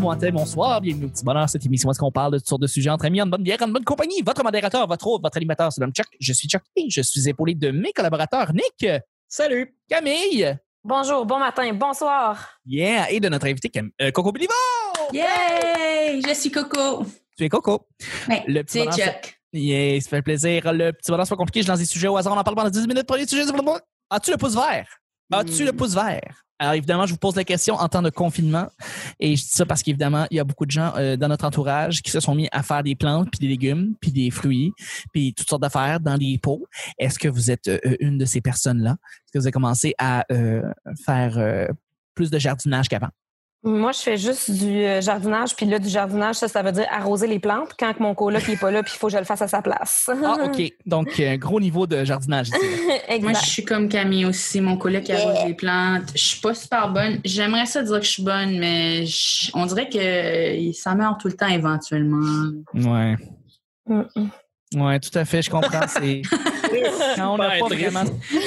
bon matin, bonsoir, bienvenue au petit bonheur, cette émission où est-ce qu'on parle de toutes sortes de sujets entre amis, en bonne bière, en bonne compagnie. Votre modérateur, votre hôte, votre animateur, c'est l'homme Chuck. Je suis Chuck et je suis épaulé de mes collaborateurs Nick, Salut! Camille, Bonjour, bon matin, bonsoir. yeah, et de notre invité Cam- euh, Coco Béliveau. Yay! Je suis Coco. Tu es Coco. Ouais, Le petit bonheur, Chuck. Yeah, ça fait plaisir. Le petit bonheur, c'est pas compliqué, je lance des sujets au hasard, on en parle pendant 10 minutes. Premier sujet. As-tu le pouce vert? As-tu Mm. le pouce vert? Alors évidemment, je vous pose la question en temps de confinement. Et je dis ça parce qu'évidemment, il y a beaucoup de gens euh, dans notre entourage qui se sont mis à faire des plantes, puis des légumes, puis des fruits, puis toutes sortes d'affaires dans les pots. Est-ce que vous êtes euh, une de ces personnes-là? Est-ce que vous avez commencé à euh, faire euh, plus de jardinage qu'avant? Moi, je fais juste du euh, jardinage, puis là, du jardinage, ça, ça veut dire arroser les plantes quand que mon coloc n'est pas là, puis il faut que je le fasse à sa place. Ah, OK. Donc, euh, gros niveau de jardinage ici. là. Moi, exact. je suis comme Camille aussi. Mon collègue qui arrose les plantes. Je suis pas super bonne. J'aimerais ça dire que je suis bonne, mais je- on dirait que euh, ça meurt tout le temps éventuellement. Ouais. Mm, mm. Ouais, tout à fait, je comprends. C'est quand on n'a pas vraiment.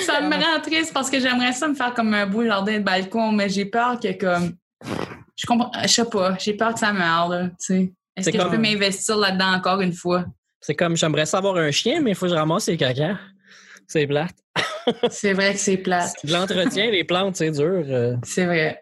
Ça me rend triste parce que j'aimerais ça me faire comme un bout le jardin de balcon, mais j'ai peur que comme. Je comprends. Je sais pas. J'ai peur que ça meure, là. Tu sais. Est-ce C'est que je peux m'investir là-dedans encore une fois? C'est comme j'aimerais savoir un chien, mais il faut que je ramasse les caca. C'est plate. C'est vrai que c'est plate. De l'entretien, les plantes, c'est dur. euh. C'est vrai.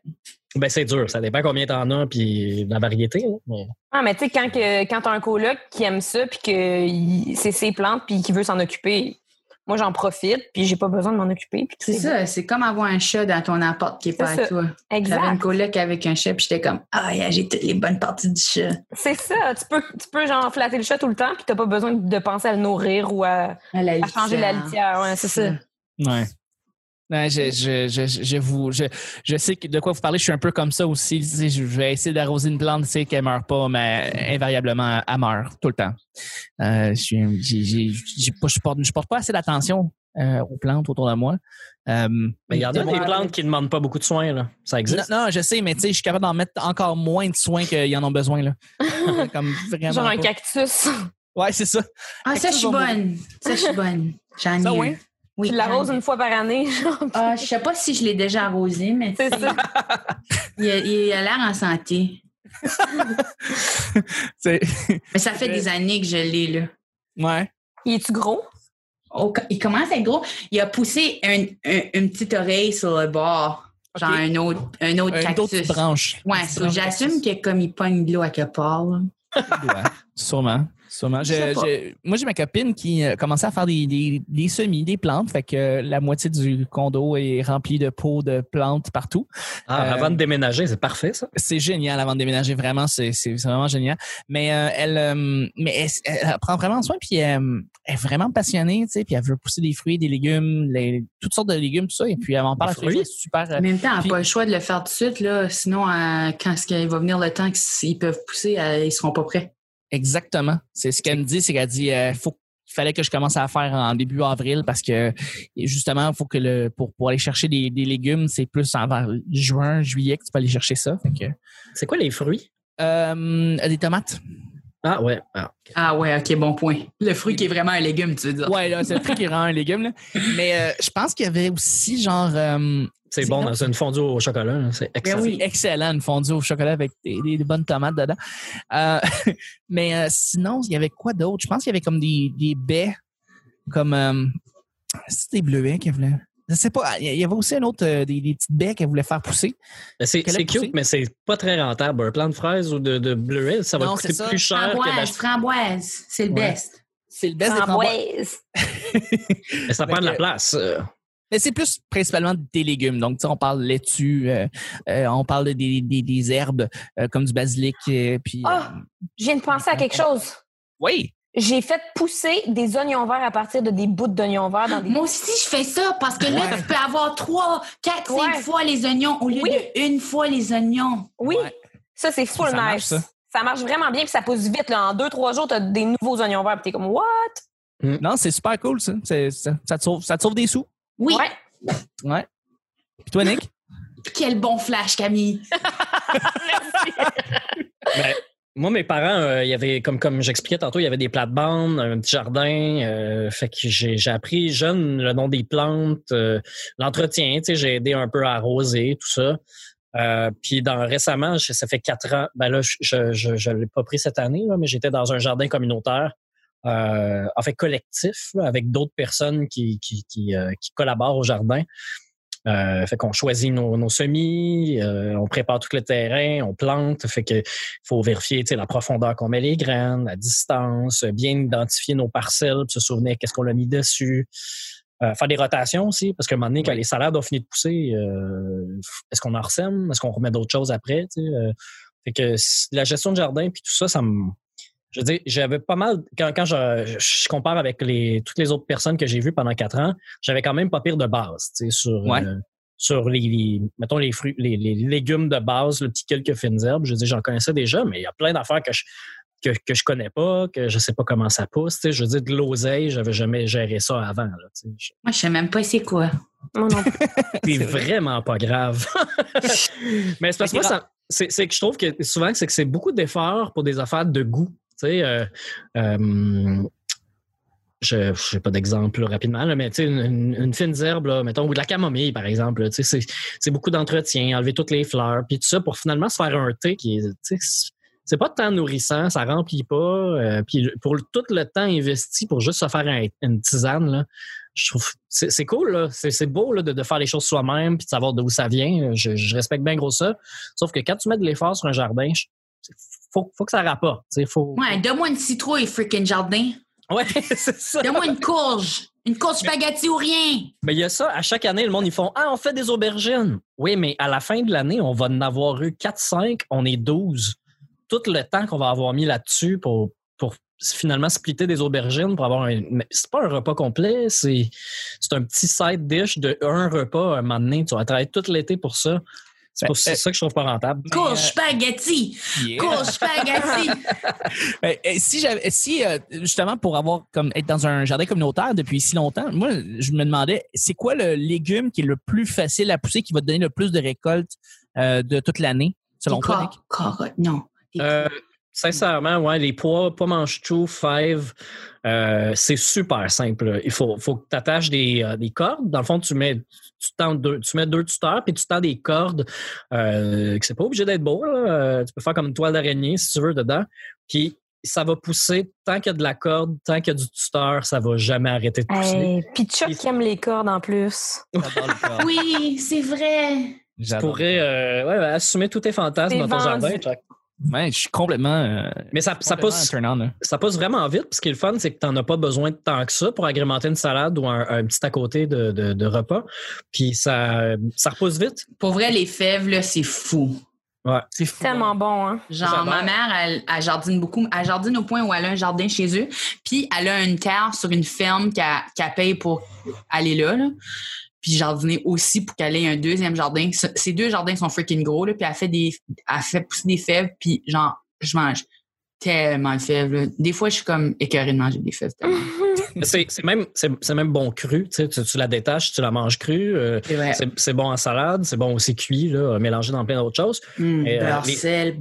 Ben, c'est dur. Ça dépend combien t'en as, puis la variété. là, mais- Ah, mais tu sais, quand, que- quand t'as un coloc qui aime ça, puis que il- c'est ses plantes, puis qui veut s'en occuper, moi, j'en profite, puis j'ai pas besoin de m'en occuper. C'est ça. C'est comme avoir un chat dans ton appart qui est pas C'est à ça. toi. J'avais une coloc avec un chat, puis j'étais comme, ah, yeah, j'ai toutes les bonnes parties du chat. C'est ça. Tu peux, tu peux, genre, flatter le chat tout le temps, puis t'as pas besoin de penser à le nourrir ou à, À, la à changer la litière. Ouais, c'est ça. Ouais. Ouais, je, je, je, je, vous, je, je sais de quoi vous parlez, je suis un peu comme ça aussi. Je vais essayer d'arroser une plante, tu sais qu'elle meurt pas, mais invariablement, elle meurt tout le temps. Euh, je, pas- je, porte, je porte pas assez d'attention euh, aux plantes autour de moi. Euh, Mais il y en a des moi- plantes qui ne demandent pas beaucoup de soins. Là. Ça existe? non, je sais, mais tu sais, je suis capable d'en mettre encore moins de soins qu'ils en ont besoin. Là. Comme vraiment Genre un pas. cactus. Ouais, c'est ça. Ah, ça, je suis bonne. Ça, je suis bonne. J'en ai Ça, un. Oui, tu l'arroses ai. une fois par année. genre. Ah, je sais pas si je l'ai déjà arrosé, mais C'est ça. il a l'air en santé. C'est- Mais ça fait des années que je l'ai, là. Ouais. Il est-tu gros? Oh, il commence à être gros. Il a poussé un- un- une petite oreille sur le bord. Genre un autre, un autre Une autre cactus. branche. Ouais, so j'assume que comme il pogne de l'eau à quelque part, là. Ouais, sûrement. Sûrement. Je sais Je- pas. je- moi, j'ai ma copine qui euh, commençait à faire des, des, des semis, des plantes. Fait que euh, la moitié du condo est remplie de pots de plantes partout. Ah, Euh, avant de déménager, c'est parfait, ça. C'est génial avant de déménager. Vraiment, c'est vraiment génial. Mais euh, elle, euh, mais elle, elle prend vraiment soin. Puis euh, elle est vraiment passionnée. Tu sais, puis elle veut pousser des fruits, des légumes, les- toutes sortes de légumes, tout ça. Et puis elle m'en parle à super. euh, En même temps, elle n'a pas le choix de le faire tout de suite, là. Sinon, euh, quand est-ce qu'il va venir le temps qu'ils peuvent pousser, euh, ils seront pas prêts. Exactement. C'est ce qu'elle me dit, c'est qu'elle dit euh, faut il fallait que je commence à faire en début avril parce que justement, il faut que le pour, pour aller chercher des, des légumes, c'est plus envers juin, juillet que tu peux aller chercher ça. C'est quoi les fruits? euh, des tomates. Ah, ouais. Ah. Ah ouais, ok, bon point. Le fruit qui est vraiment un légume, tu veux dire. Ouais, là, c'est le prix qui rend un légume. Là. Mais euh, je pense qu'il y avait aussi genre euh, C'est C'est bon dans une fondue au chocolat. là. C'est excellent. oui. c'est excellent une fondue au chocolat avec des, des- des bonnes tomates dedans. Euh, mais euh, sinon, il y avait quoi d'autre? Je pense qu'il y avait comme des, des baies, comme euh, c'était des bleuets qu'elle voulait. Je sais pas. Il y avait aussi un autre, euh, des, des petites baies qu'elle voulait faire pousser. Mais C'est cute, mais c'est pas très rentable. Un plant de fraises ou de, de bleuets, ça va Non, coûter ça. plus cher que Framboise, d'acheter. framboise, c'est le Ouais. best. C'est le best des framboises. Framboise. Mais ça prend de la place. euh. Mais c'est plus principalement des légumes. Donc, tu sais, on parle laitue, euh, euh, on parle de des, des, des herbes euh, comme du basilic. euh, puis, Ah! euh, Je viens de penser à quelque chose. oui. J'ai fait pousser des oignons verts à partir de des bouts d'oignons verts dans des. Moi aussi, je fais ça parce que là, Ouais. tu peux avoir trois, quatre, cinq Ouais. fois les oignons au lieu Oui. de une fois les oignons. Oui, Ouais. ça c'est full Ça marche, nice. ça. Ça. marche vraiment bien puis ça pousse vite. Là. En deux, trois jours, tu as des nouveaux oignons verts puis t'es comme What? Non, c'est super cool, ça. Ça, ça te sauve, ça te sauve des sous. Oui. Ouais. Ouais. Puis toi, Nick? Quel bon flash, Camille. Ben, moi, mes parents, euh, il y avait, comme, comme j'expliquais tantôt, il y avait des plates-bandes, un petit jardin. euh, fait que j'ai j'ai appris jeune le nom des plantes, euh, l'entretien. Tu sais, j'ai aidé un peu à arroser, tout ça. Euh, puis dans récemment, ça fait quatre ans. Ben là, je je, je, l'ai pas pris cette année, là, mais j'étais dans un jardin communautaire, euh, en fait collectif, là, avec d'autres personnes qui qui qui, qui collaborent au jardin. Euh, fait qu'on choisit nos, nos semis, euh, on prépare tout le terrain, on plante. Fait que faut vérifier la profondeur qu'on met les graines, la distance, bien identifier nos parcelles, se souvenir qu'est-ce qu'on a mis dessus. Euh, faire des rotations aussi, parce qu'à un moment donné, quand les salades ont fini de pousser, euh, est-ce qu'on en ressème? Est-ce qu'on remet d'autres choses après? euh? fait que la gestion de jardin puis tout ça, ça me. Je veux dire, j'avais pas mal. Quand, quand je, je compare avec les, toutes les autres personnes que j'ai vues pendant quatre ans, j'avais quand même pas pire de base, tu sais, sur, Ouais. euh, sur les, les- mettons, les fruits, les, les légumes de base, le petit quelques fines herbes. Je veux dire, j'en connaissais déjà, mais il y a plein d'affaires que je, que, que je connais pas, que je sais pas comment ça pousse. Tu sais, je veux dire, de l'oseille, j'avais jamais géré ça avant. Là, tu sais. Je- Moi, je sais même pas c'est quoi. Non c'est C'est vrai. vraiment pas grave. Mais c'est parce que moi, ça- c'est c'est que je trouve que souvent, c'est que c'est beaucoup d'efforts pour des affaires de goût. Sais, euh, euh, je n'ai pas d'exemple rapidement, mais sais, une, fine herbe, mettons, ou de la camomille, par exemple, sais, c'est beaucoup d'entretien, enlever toutes les fleurs, puis tout ça pour finalement se faire un thé qui est. sais, c'est- pas tant nourrissant, ça remplit pas. euh, puis pour tout le temps investi pour juste se faire un- une tisane, je trouve c'est cool c'est beau de, faire les choses soi-même puis de savoir d'où ça vient je, je respecte bien gros ça sauf que quand tu mets de l'effort sur un jardin je- faut, faut que ça rapporte faut Ouais, donne-moi une citrouille, freaking jardin. ouais c'est ça Donne-moi une courge. Une courge spaghetti ou rien. mais il y a ça à chaque année le monde ils font ah on fait des aubergines oui mais à la fin de l'année on va en avoir eu 4 5 on est 12 tout le temps qu'on va avoir mis là-dessus pour pour finalement splitter des aubergines pour avoir un c'est pas un repas complet c'est c'est un petit side dish de un repas à un moment donné tu vas travailler tout l'été pour ça c'est Ben, pour ça que je trouve pas rentable Courge euh, spaghetti. Yeah. Courge spaghetti. Ben, euh, si j'avais, si euh, justement pour avoir comme être dans un jardin communautaire depuis si longtemps, moi je me demandais c'est quoi le légume qui est le plus facile à pousser, qui va te donner le plus de récoltes euh, de toute l'année, selon toi. cor- non. Euh, sincèrement, ouais, les pois, pois mange-tout, fèves, euh, c'est super simple. Il faut, faut que tu attaches des, euh, des cordes. Dans le fond, tu mets, tu, tends deux, tu mets deux tuteurs, puis tu tends des cordes, euh, que c'est pas obligé d'être beau. là. Euh, tu peux faire comme une toile d'araignée, si tu veux, dedans. Puis ça va pousser tant qu'il y a de la corde, tant qu'il y a du tuteur, ça va jamais arrêter de pousser. Hey, Puis Chuck qui aime les cordes en plus. Oui, c'est vrai. Tu pourrais euh, ouais, assumer tous tes fantasmes dans ton vendu. jardin. Chuck. Ouais, je suis complètement. euh, Mais ça, ça pousse. ça pousse vraiment vite. Puis ce qui est le fun, c'est que tu n'en as pas besoin de tant que ça pour agrémenter une salade ou un, un petit à côté de, de, de repas. Puis ça, ça repousse vite. Pour vrai, les fèves, là, c'est fou. C'est fou. Tellement bon, hein? Genre, ma mère, elle, elle jardine beaucoup. Elle jardine au point où elle a un jardin chez eux. Puis, elle a une terre sur une ferme qu'elle paye pour aller là. là. Puis, jardiner aussi pour qu'elle ait un deuxième jardin. Ce- Ces deux jardins sont freaking gros. Là. Puis, elle fait, des, elle fait pousser des fèves. Puis, genre, je mange tellement de fèves. là. Des fois, je suis comme écœurée de manger des fèves. C'est même, même bon cru. Tu, tu, la détaches, tu la manges crue. euh, C'est bon en salade, c'est bon aussi cuit, là, mélangé dans plein d'autres choses. Mm, Et, euh, les- sel,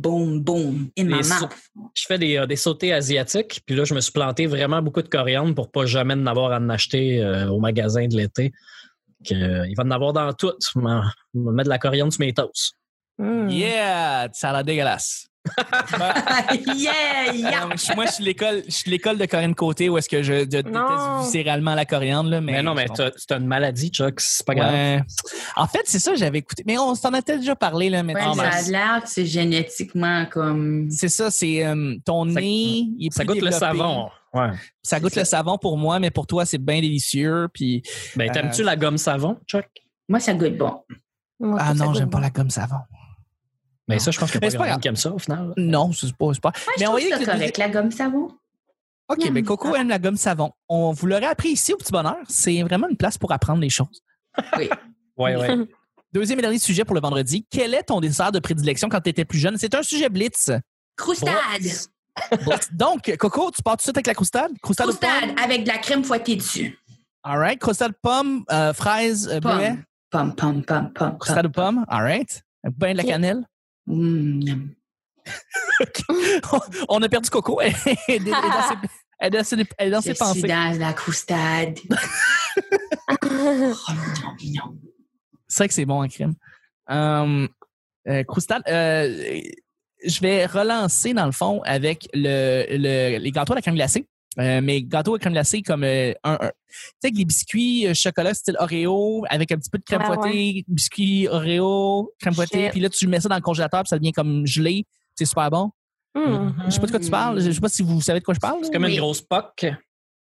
in my sau- mouth. Je fais des, euh, des sautés asiatiques. Puis là, je me suis planté vraiment beaucoup de coriandre pour pas jamais en avoir à en acheter euh, au magasin de l'été. Que, euh, il va en avoir dans tout. Je vais mettre de la coriandre sur mes toasts. Mm. Yeah, ça a l'air dégueulasse. yeah, yeah. Moi, je suis l'école, je suis l'école de Corinne Côté où est-ce que je, je déteste viscéralement la coriandre. Là, mais, Mais, non, mais c'est une maladie, Chuck. C'est pas grave. Ouais. En fait, c'est ça, j'avais écouté. Mais on s'en a peut-être déjà parlé, là, mais Ouais, ça a l'air que c'est génétiquement comme. c'est ça, c'est euh, ton Ça- nez. il est Ça plus goûte le savon. Ouais. Ça goûte le savon pour moi, mais pour toi, c'est bien délicieux. Puis Ben, t'aimes-tu Euh, la gomme savon, Chuck? Moi, ça goûte bon. Moi, ah non, j'aime bon. pas la gomme savon. Mais ça, je pense qu'il y Mais a c'est pas qui aime ça, au final. Non, c'est pas, pas. Moi, je Mais on trouve ça correct, la gomme savon. OK, ben Coco aime la gomme savon. On vous l'aurait appris ici au Petit Bonheur. C'est vraiment une place pour apprendre les choses. Oui. Ouais, ouais. Deuxième et dernier sujet pour le vendredi. Quel est ton dessert de prédilection quand tu étais plus jeune? C'est un sujet blitz. Croustade. Donc, Coco, tu pars tout de suite avec la croustade? Croustade, Croustade avec de la crème fouettée dessus. All right. Croustade pomme, euh, fraise, euh, bleuet. Pomme. Pomme, pomme, pomme, pomme. Croustade aux pommes? All right. Un pain de la cannelle? Mm. On a perdu Coco. Elle est dans ses, elle est dans ses, elle est dans Je ses suis pensées. dans la croustade. oh. C'est vrai que c'est bon en crème. Um, Euh, Croustal, euh, je vais relancer dans le fond avec le, le- les gâteaux à la crème glacée. Euh, mais gâteaux à crème glacée comme euh, un, un- tu sais avec des biscuits euh, chocolat style Oreo avec un petit peu de crème Ah, fouettée, biscuits Oreo, crème fouettée, puis là tu mets ça dans le congélateur, puis ça devient comme gelé, c'est super bon. Hmm. Je sais pas de quoi tu parles, je sais pas si vous savez de quoi je parle. C'est comme Oui. une grosse poque.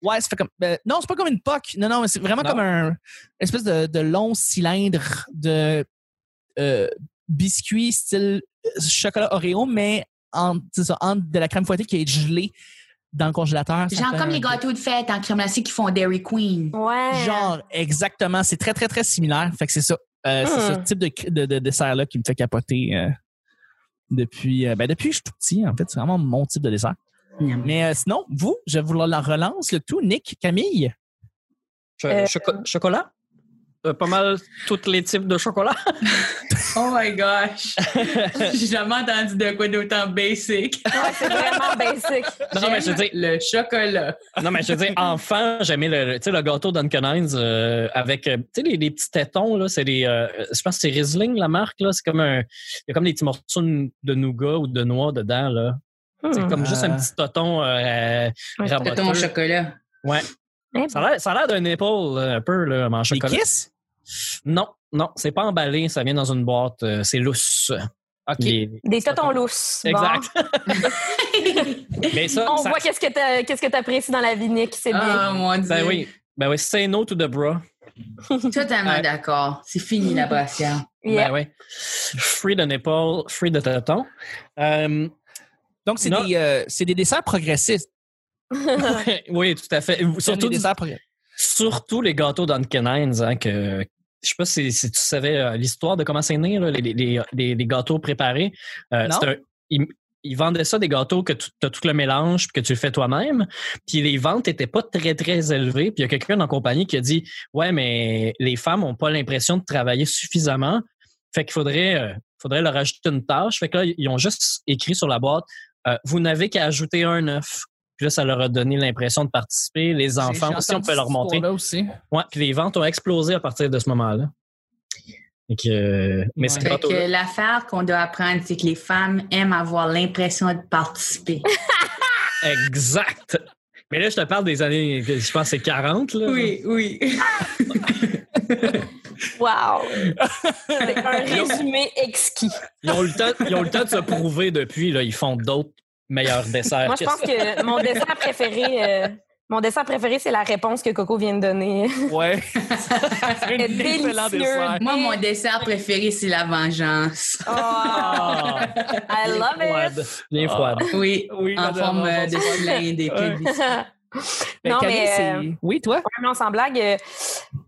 Ouais, ça fait comme. ben, non, c'est pas comme une poque. Non, non, mais c'est vraiment Non. comme un une espèce de, de long cylindre de biscuits style euh, chocolat Oreo, mais en, c'est ça, en de la crème fouettée qui est gelée dans le congélateur. Genre comme un- les gâteaux de fête en crème glacée qui font Dairy Queen. Ouais. Genre, exactement. C'est très, très, très similaire. Fait que c'est ça. Euh, C'est Hmm. ce type de, de, de dessert-là qui me fait capoter euh, depuis, euh, ben, depuis que je suis tout petit, en fait. C'est vraiment mon type de dessert. Mais euh, sinon, vous, je vous la relance le tout. Nick, Camille? Cho- Euh, choco- chocolat? Euh, pas mal tous les types de chocolat. Oh my gosh! J'ai jamais entendu de quoi d'autant basic. Ouais, c'est vraiment basic. Non, mais je veux dire, le chocolat. non, mais je veux dire, enfant, j'aimais le, tu sais, le gâteau Dunkin' Hines euh, avec, euh, tu sais, les, les petits tétons, là, c'est des, euh, je pense que c'est Riesling, la marque, là. C'est comme un, il y a comme des petits morceaux de de nougat ou de noix dedans, là. C'est comme juste un Euh. petit toton euh, Ouais, raboteux. Ton chocolat. Ouais. Eh Ça a l'air- ça a l'air d'un épaule, un peu, là, mais en Des chocolat. Kiss? Non, non, c'est pas emballé, ça vient dans une boîte, euh, c'est lousse. OK. Les- Des totons lousses. Bon. Exact. Mais ça, On ça- voit qu'est-ce que t'a- qu'est-ce que t'apprécies dans la vie, Nick. C'est bien. Oh mon dieu. ben oui, ben oui, say no to the bra. Totalement Ouais. d'accord. C'est fini la brassière. Yeah. Ben oui. Free de nipple, free de téton. Euh, Donc, c'est des, euh, c'est des desserts progressistes. oui, tout à fait. Surtout des desserts progressistes. surtout les gâteaux Hines, hein, que je sais pas si, si tu savais euh, l'histoire de comment c'est né, là, les, les, les, les gâteaux préparés. Euh, Non. c'est un- ils, ils vendaient ça des gâteaux que tu as tout le mélange puis que tu le fais toi-même. Puis les ventes étaient pas très, très élevées. Puis il y a quelqu'un dans la compagnie qui a dit Ouais, mais les femmes ont pas l'impression de travailler suffisamment. Fait qu'il faudrait, euh, faudrait leur ajouter une tâche. Fait que là, ils ont juste écrit sur la boîte euh, Vous n'avez qu'à ajouter un œuf. Puis là, ça leur a donné l'impression de participer. Les enfants aussi, on peut leur montrer. Aussi. Ouais, puis les ventes ont explosé à partir de ce moment-là. Que, mais Ouais. Fait que l'affaire qu'on doit apprendre, c'est que les femmes aiment avoir l'impression de participer. Exact. Mais là, je te parle des années, je pense que c'est 40. Là. oui, oui. Wow! C'est un résumé exquis. Ils ont, eu le temps, ils ont eu le temps de se prouver depuis. Là. Ils font d'autres meilleurs desserts. Moi, je pense que mon dessert préféré, euh, mon dessert préféré, c'est la réponse que Coco vient de donner. Ouais. C'est délicieux. dessert. Moi, mon dessert préféré, c'est la vengeance. Oh, Ah, I love froide. it! Bien froide. Oui, Oui, en forme euh, va de cylindre et Ouais. puis Non, mais, c'est- euh, Oui, toi? Non, sans blague. euh,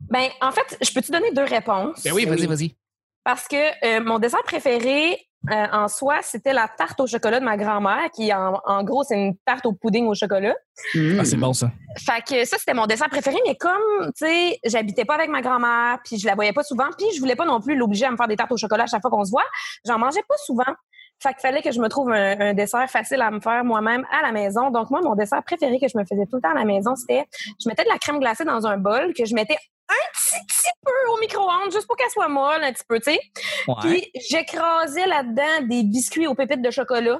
ben, en fait, je peux te donner deux réponses? Ben oui, vas-y, vas-y. Parce que euh, mon dessert préféré euh, en soi, c'était la tarte au chocolat de ma grand-mère, qui en, en gros, c'est une tarte au pudding au chocolat. Ah, c'est bon, ça. Fait que ça, c'était mon dessert préféré, mais comme, tu sais, j'habitais pas avec ma grand-mère, puis je la voyais pas souvent, puis je voulais pas non plus l'obliger à me faire des tartes au chocolat à chaque fois qu'on se voit, j'en mangeais pas souvent. Fait qu'il fallait que je me trouve un, un dessert facile à me faire moi-même à la maison. Donc, moi, mon dessert préféré que je me faisais tout le temps à la maison, c'était, je mettais de la crème glacée dans un bol, que je mettais un petit, petit peu au micro-ondes, juste pour qu'elle soit molle, un petit peu, tu sais. Ouais. Puis, j'écrasais là-dedans des biscuits aux pépites de chocolat.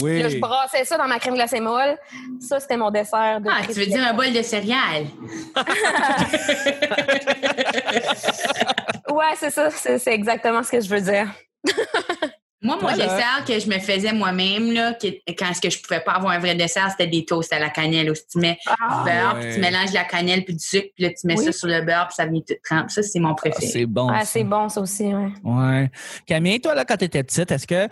Oui. Là, je brassais ça dans ma crème glacée molle. Ça, c'était mon dessert de Ah, tu veux dire un bol de céréales? Ouais, c'est ça. C'est c'est exactement ce que je veux dire. Moi, mon Voilà. dessert que je me faisais moi-même, là, que- quand est-ce que je pouvais pas avoir un vrai dessert, c'était des toasts à la cannelle. Aussi. Tu mets Ah, du beurre, ouais. puis tu mélanges de la cannelle puis du sucre, puis là, tu mets Oui. ça sur le beurre, puis ça vient tout trempe. Ça, c'est mon Ah, préféré. c'est bon. ah, ça. c'est bon, ça aussi, ouais. Ouais. Camille, toi, là, quand t'étais petite, est-ce que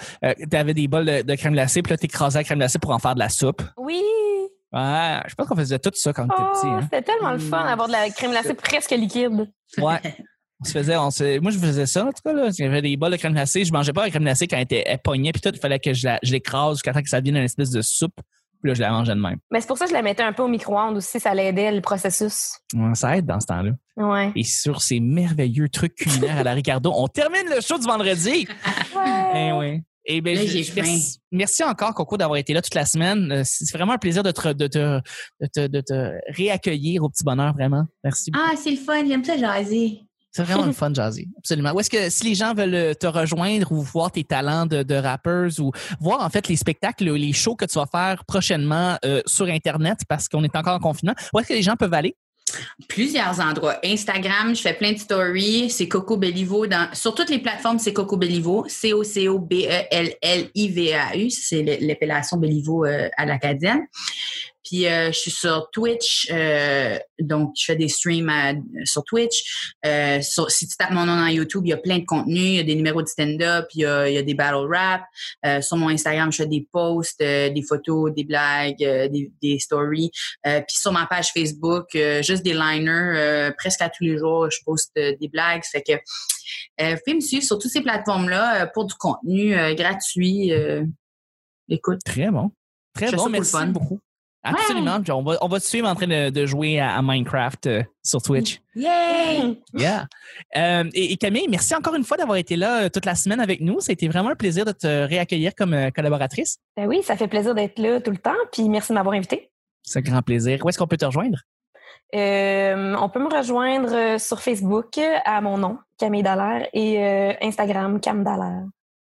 tu avais des bols de, de crème glacée, puis là, t'écrasais la crème glacée pour en faire de la soupe? Oui! Ouais, je pense qu'on faisait tout ça quand on était Oh, petit. Hein. c'était tellement le fun d'avoir de la crème glacée presque liquide. Ouais. On se faisait, on se, moi, je faisais ça, en tout cas, là. J'avais des bols de crème glacée. Je mangeais pas la crème glacée quand elle était elle pognait, puis tout. Il fallait que je l'écrase jusqu'à temps que ça devienne une espèce de soupe. Puis là, je la mangeais de même. Mais c'est pour ça que je la mettais un peu au micro-ondes aussi, ça l'aidait, le processus. Ouais, ça aide dans ce temps-là. Ouais. Et sur ces merveilleux trucs culinaires à la Ricardo, on termine le show du vendredi. Eh oui. Eh ben, Là, je- j'ai je- merci, merci encore, Coco, d'avoir été là toute la semaine. Euh, C'est vraiment un plaisir de te, de te, de te, de te réaccueillir au petit bonheur, vraiment. Merci beaucoup. Ah, c'est le fun, j'aime ça jaser. C'est vraiment le fun, Jazzy. Absolument. Où est-ce que si les gens veulent te rejoindre ou voir tes talents de, de rappeurs ou voir en fait les spectacles, les shows que tu vas faire prochainement euh, sur Internet parce qu'on est encore en confinement, où est-ce que les gens peuvent aller? Plusieurs endroits. Instagram, je fais plein de stories. C'est Coco Bellivo. Dans, sur toutes les plateformes, c'est Coco Bellivo. C-O-C-O-B-E-L-L-I-V-A-U. C'est l'appellation Bellivo euh, à l'acadienne. Puis euh, je suis sur Twitch, euh, donc je fais des streams sur Twitch. Euh, si tu tapes mon nom dans YouTube, il y a plein de contenus, il y a des numéros de stand-up, il, y a des battle rap. sur mon Instagram, je fais des posts, des photos, des blagues, des, stories. puis sur ma page Facebook, juste des liners. presque à tous les jours, je poste des blagues. Fait que euh, vous me suivre sur toutes ces plateformes-là pour du contenu gratuit. écoute. Très bon. Très bon, merci beaucoup. Absolument. on va, on va te suivre en train de, jouer à, Minecraft euh, sur Twitch. Yay! Yeah. Euh, et, Camille, merci encore une fois d'avoir été là euh, toute la semaine avec nous. Ça a été vraiment un plaisir de te réaccueillir comme collaboratrice. Ben oui, ça fait plaisir d'être là tout le temps. Puis merci de m'avoir invité. C'est un grand plaisir. Où est-ce qu'on peut te rejoindre? on peut me rejoindre sur Facebook à mon nom, Camille Dallaire, et Instagram, Cam Dallaire.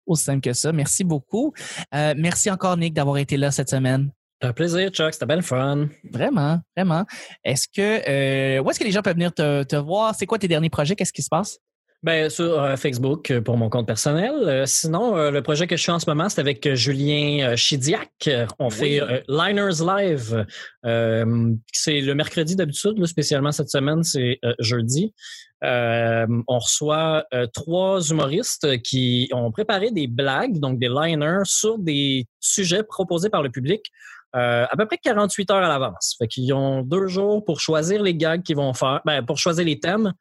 Aussi simple que ça. Merci beaucoup. merci encore, Nick, d'avoir été là cette semaine. Un plaisir, Chuck. C'était bien fun. Vraiment, vraiment. Est-ce que euh, où est-ce que les gens peuvent venir te, voir? C'est quoi tes derniers projets? Qu'est-ce qui se passe? Ben, sur euh, Facebook euh, pour mon compte personnel. sinon, le projet que je fais en ce moment, c'est avec Julien Chidiac. On fait Liners Live. c'est le mercredi d'habitude, spécialement cette semaine, c'est jeudi. on reçoit trois humoristes qui ont préparé des blagues, donc des liners, sur des sujets proposés par le public. Euh, à peu près 48 heures à l'avance. Fait qu'ils ont deux jours pour choisir les gags qu'ils vont faire, ben, pour choisir les thèmes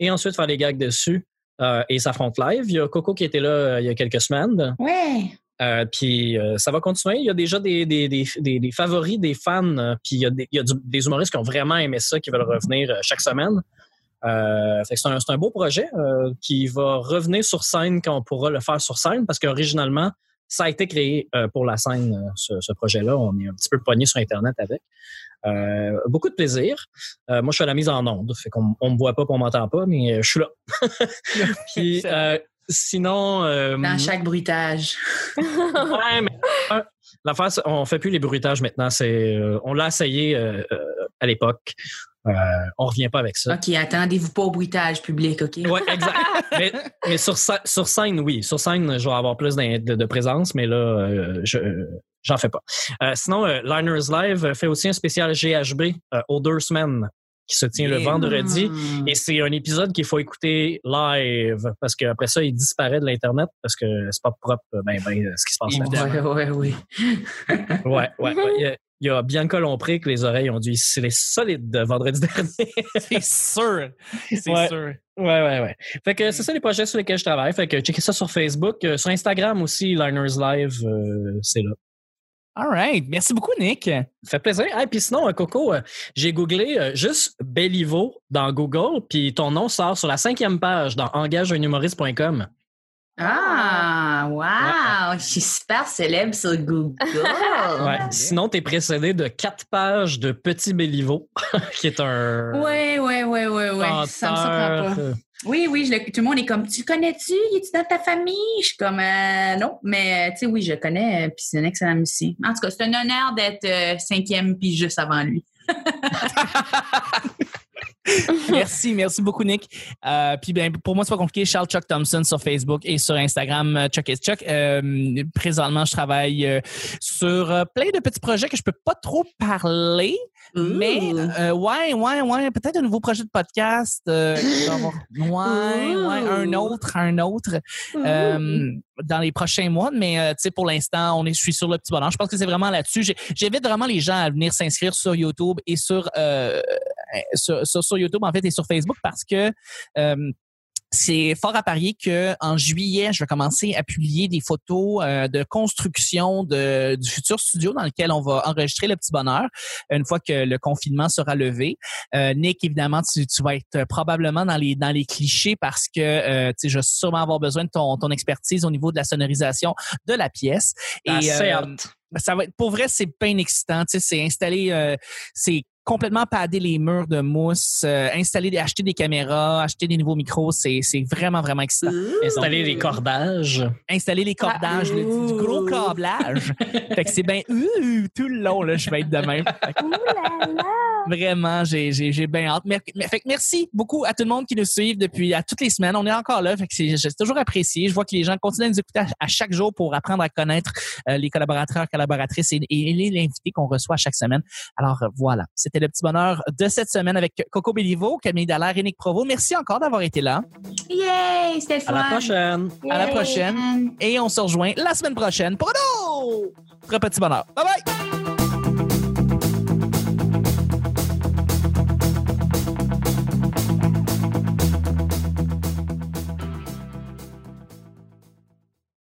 et ensuite faire les gags dessus. Euh, et ça fronte live. Il y a Coco qui était là euh, il y a quelques semaines. Ouais. puis ça va continuer. Il y a déjà des, des, des, des, favoris des fans. puis il y a, des, il y a des humoristes qui ont vraiment aimé ça, qui veulent revenir chaque semaine. c'est un, un, beau projet qui va revenir sur scène quand on pourra le faire sur scène parce qu'originalement, ça a été créé euh, pour la scène, euh, ce, projet-là. On est un petit peu pogné sur Internet avec. Euh, beaucoup de plaisir. moi, je suis à la mise en onde, fait qu'on on me voit pas, qu'on m'entend pas, mais je suis là. Puis, sinon, dans chaque bruitage. ouais, mais l'affaire, on fait plus les bruitages maintenant. C'est, on l'a essayé à l'époque. Euh, on revient pas avec ça. OK, attendez-vous pas au bruitage public, OK? Oui, exact. mais, sur, sur, scène, oui. Sur scène, je vais avoir plus de, présence, mais là, euh, je j'en fais pas. Euh, sinon, Liners Live fait aussi un spécial GHB aux deux semaines qui se tient le vendredi. Et c'est un épisode qu'il faut écouter live parce qu'après ça, il disparaît de l'Internet parce que c'est pas propre ben, ben, ce qui se passe ouais, oui. ouais, ouais. ouais il y a Bianca Lompré que les oreilles ont dû les solides de vendredi dernier. c'est sûr. C'est sûr. Ouais, ouais, ouais. Fait que c'est ça les projets sur lesquels je travaille. Fait que checkez ça sur Facebook. Euh, sur Instagram aussi, Liners Live, euh, c'est là. All right. Merci beaucoup, Nick. Ça fait plaisir. Et puis sinon, euh, Coco, j'ai googlé juste Bellivo dans Google, puis ton nom sort sur la cinquième page dans engageunhumoriste.com. Ah, wow! Je suis super célèbre sur Google. ouais. Sinon, tu es précédé de quatre pages de Petit Béliveau, qui est un. Oui, oui, oui, oui, oui. Ça me surprend pas. Oui, oui, je, tout le monde est comme, tu connais-tu? Es-tu dans ta famille? Je suis comme, euh, non, mais tu sais, oui, je connais, puis c'est un excellent musicien. En tout cas, c'est un honneur d'être euh, cinquième, puis juste avant lui. merci, merci beaucoup, Nick. Euh, puis ben, pour moi, c'est pas compliqué. Charles Chuck Thompson sur Facebook et sur Instagram, euh, Chuck is Chuck. Euh, présentement, je travaille euh, sur plein de petits projets que je peux pas trop parler. Mais ouais, ouais, ouais, peut-être un nouveau projet de podcast. ouais, ouais, un autre, un autre. dans les prochains mois, mais tu sais, pour l'instant, on est, je suis sur le petit bonheur. Je pense que c'est vraiment là-dessus. J'invite vraiment les gens à venir s'inscrire sur YouTube et sur, sur, sur sur YouTube en fait et sur Facebook parce que euh, c'est fort à parier que en juillet, je vais commencer à publier des photos euh, de construction de, du futur studio dans lequel on va enregistrer le petit bonheur une fois que le confinement sera levé. Euh, Nick, évidemment, tu, tu, vas être probablement dans les dans les clichés parce que euh, tu je vais sûrement avoir besoin de ton, ton expertise au niveau de la sonorisation de la pièce. Et, ça va être pour vrai c'est pas excitant tu sais c'est installer c'est complètement padder les murs de mousse, euh, installer, acheter des caméras, acheter des nouveaux micros, c'est c'est vraiment, vraiment excitant. Installer les cordages. Installer les cordages, le- du, gros câblage. fait que c'est bien euh, tout le long, là, je vais être de même. Vraiment, j'ai j'ai j'ai bien hâte. Mer- fait que merci beaucoup à tout le monde qui nous suit depuis à toutes les semaines. On est encore là, fait que c'est c'est toujours apprécié. Je vois que les gens continuent à nous écouter à, à chaque jour pour apprendre à connaître euh, les collaborateurs, collaboratrices et, et les invités qu'on reçoit chaque semaine. Alors voilà, c'était le petit bonheur de cette semaine avec Coco Bellivo, Camille Dallaire et Nick Provo. Merci encore d'avoir été là. Yay! C'était le À la fun. prochaine. À la prochaine. Et on se rejoint la semaine prochaine pour un autre petit bonheur. Bye bye!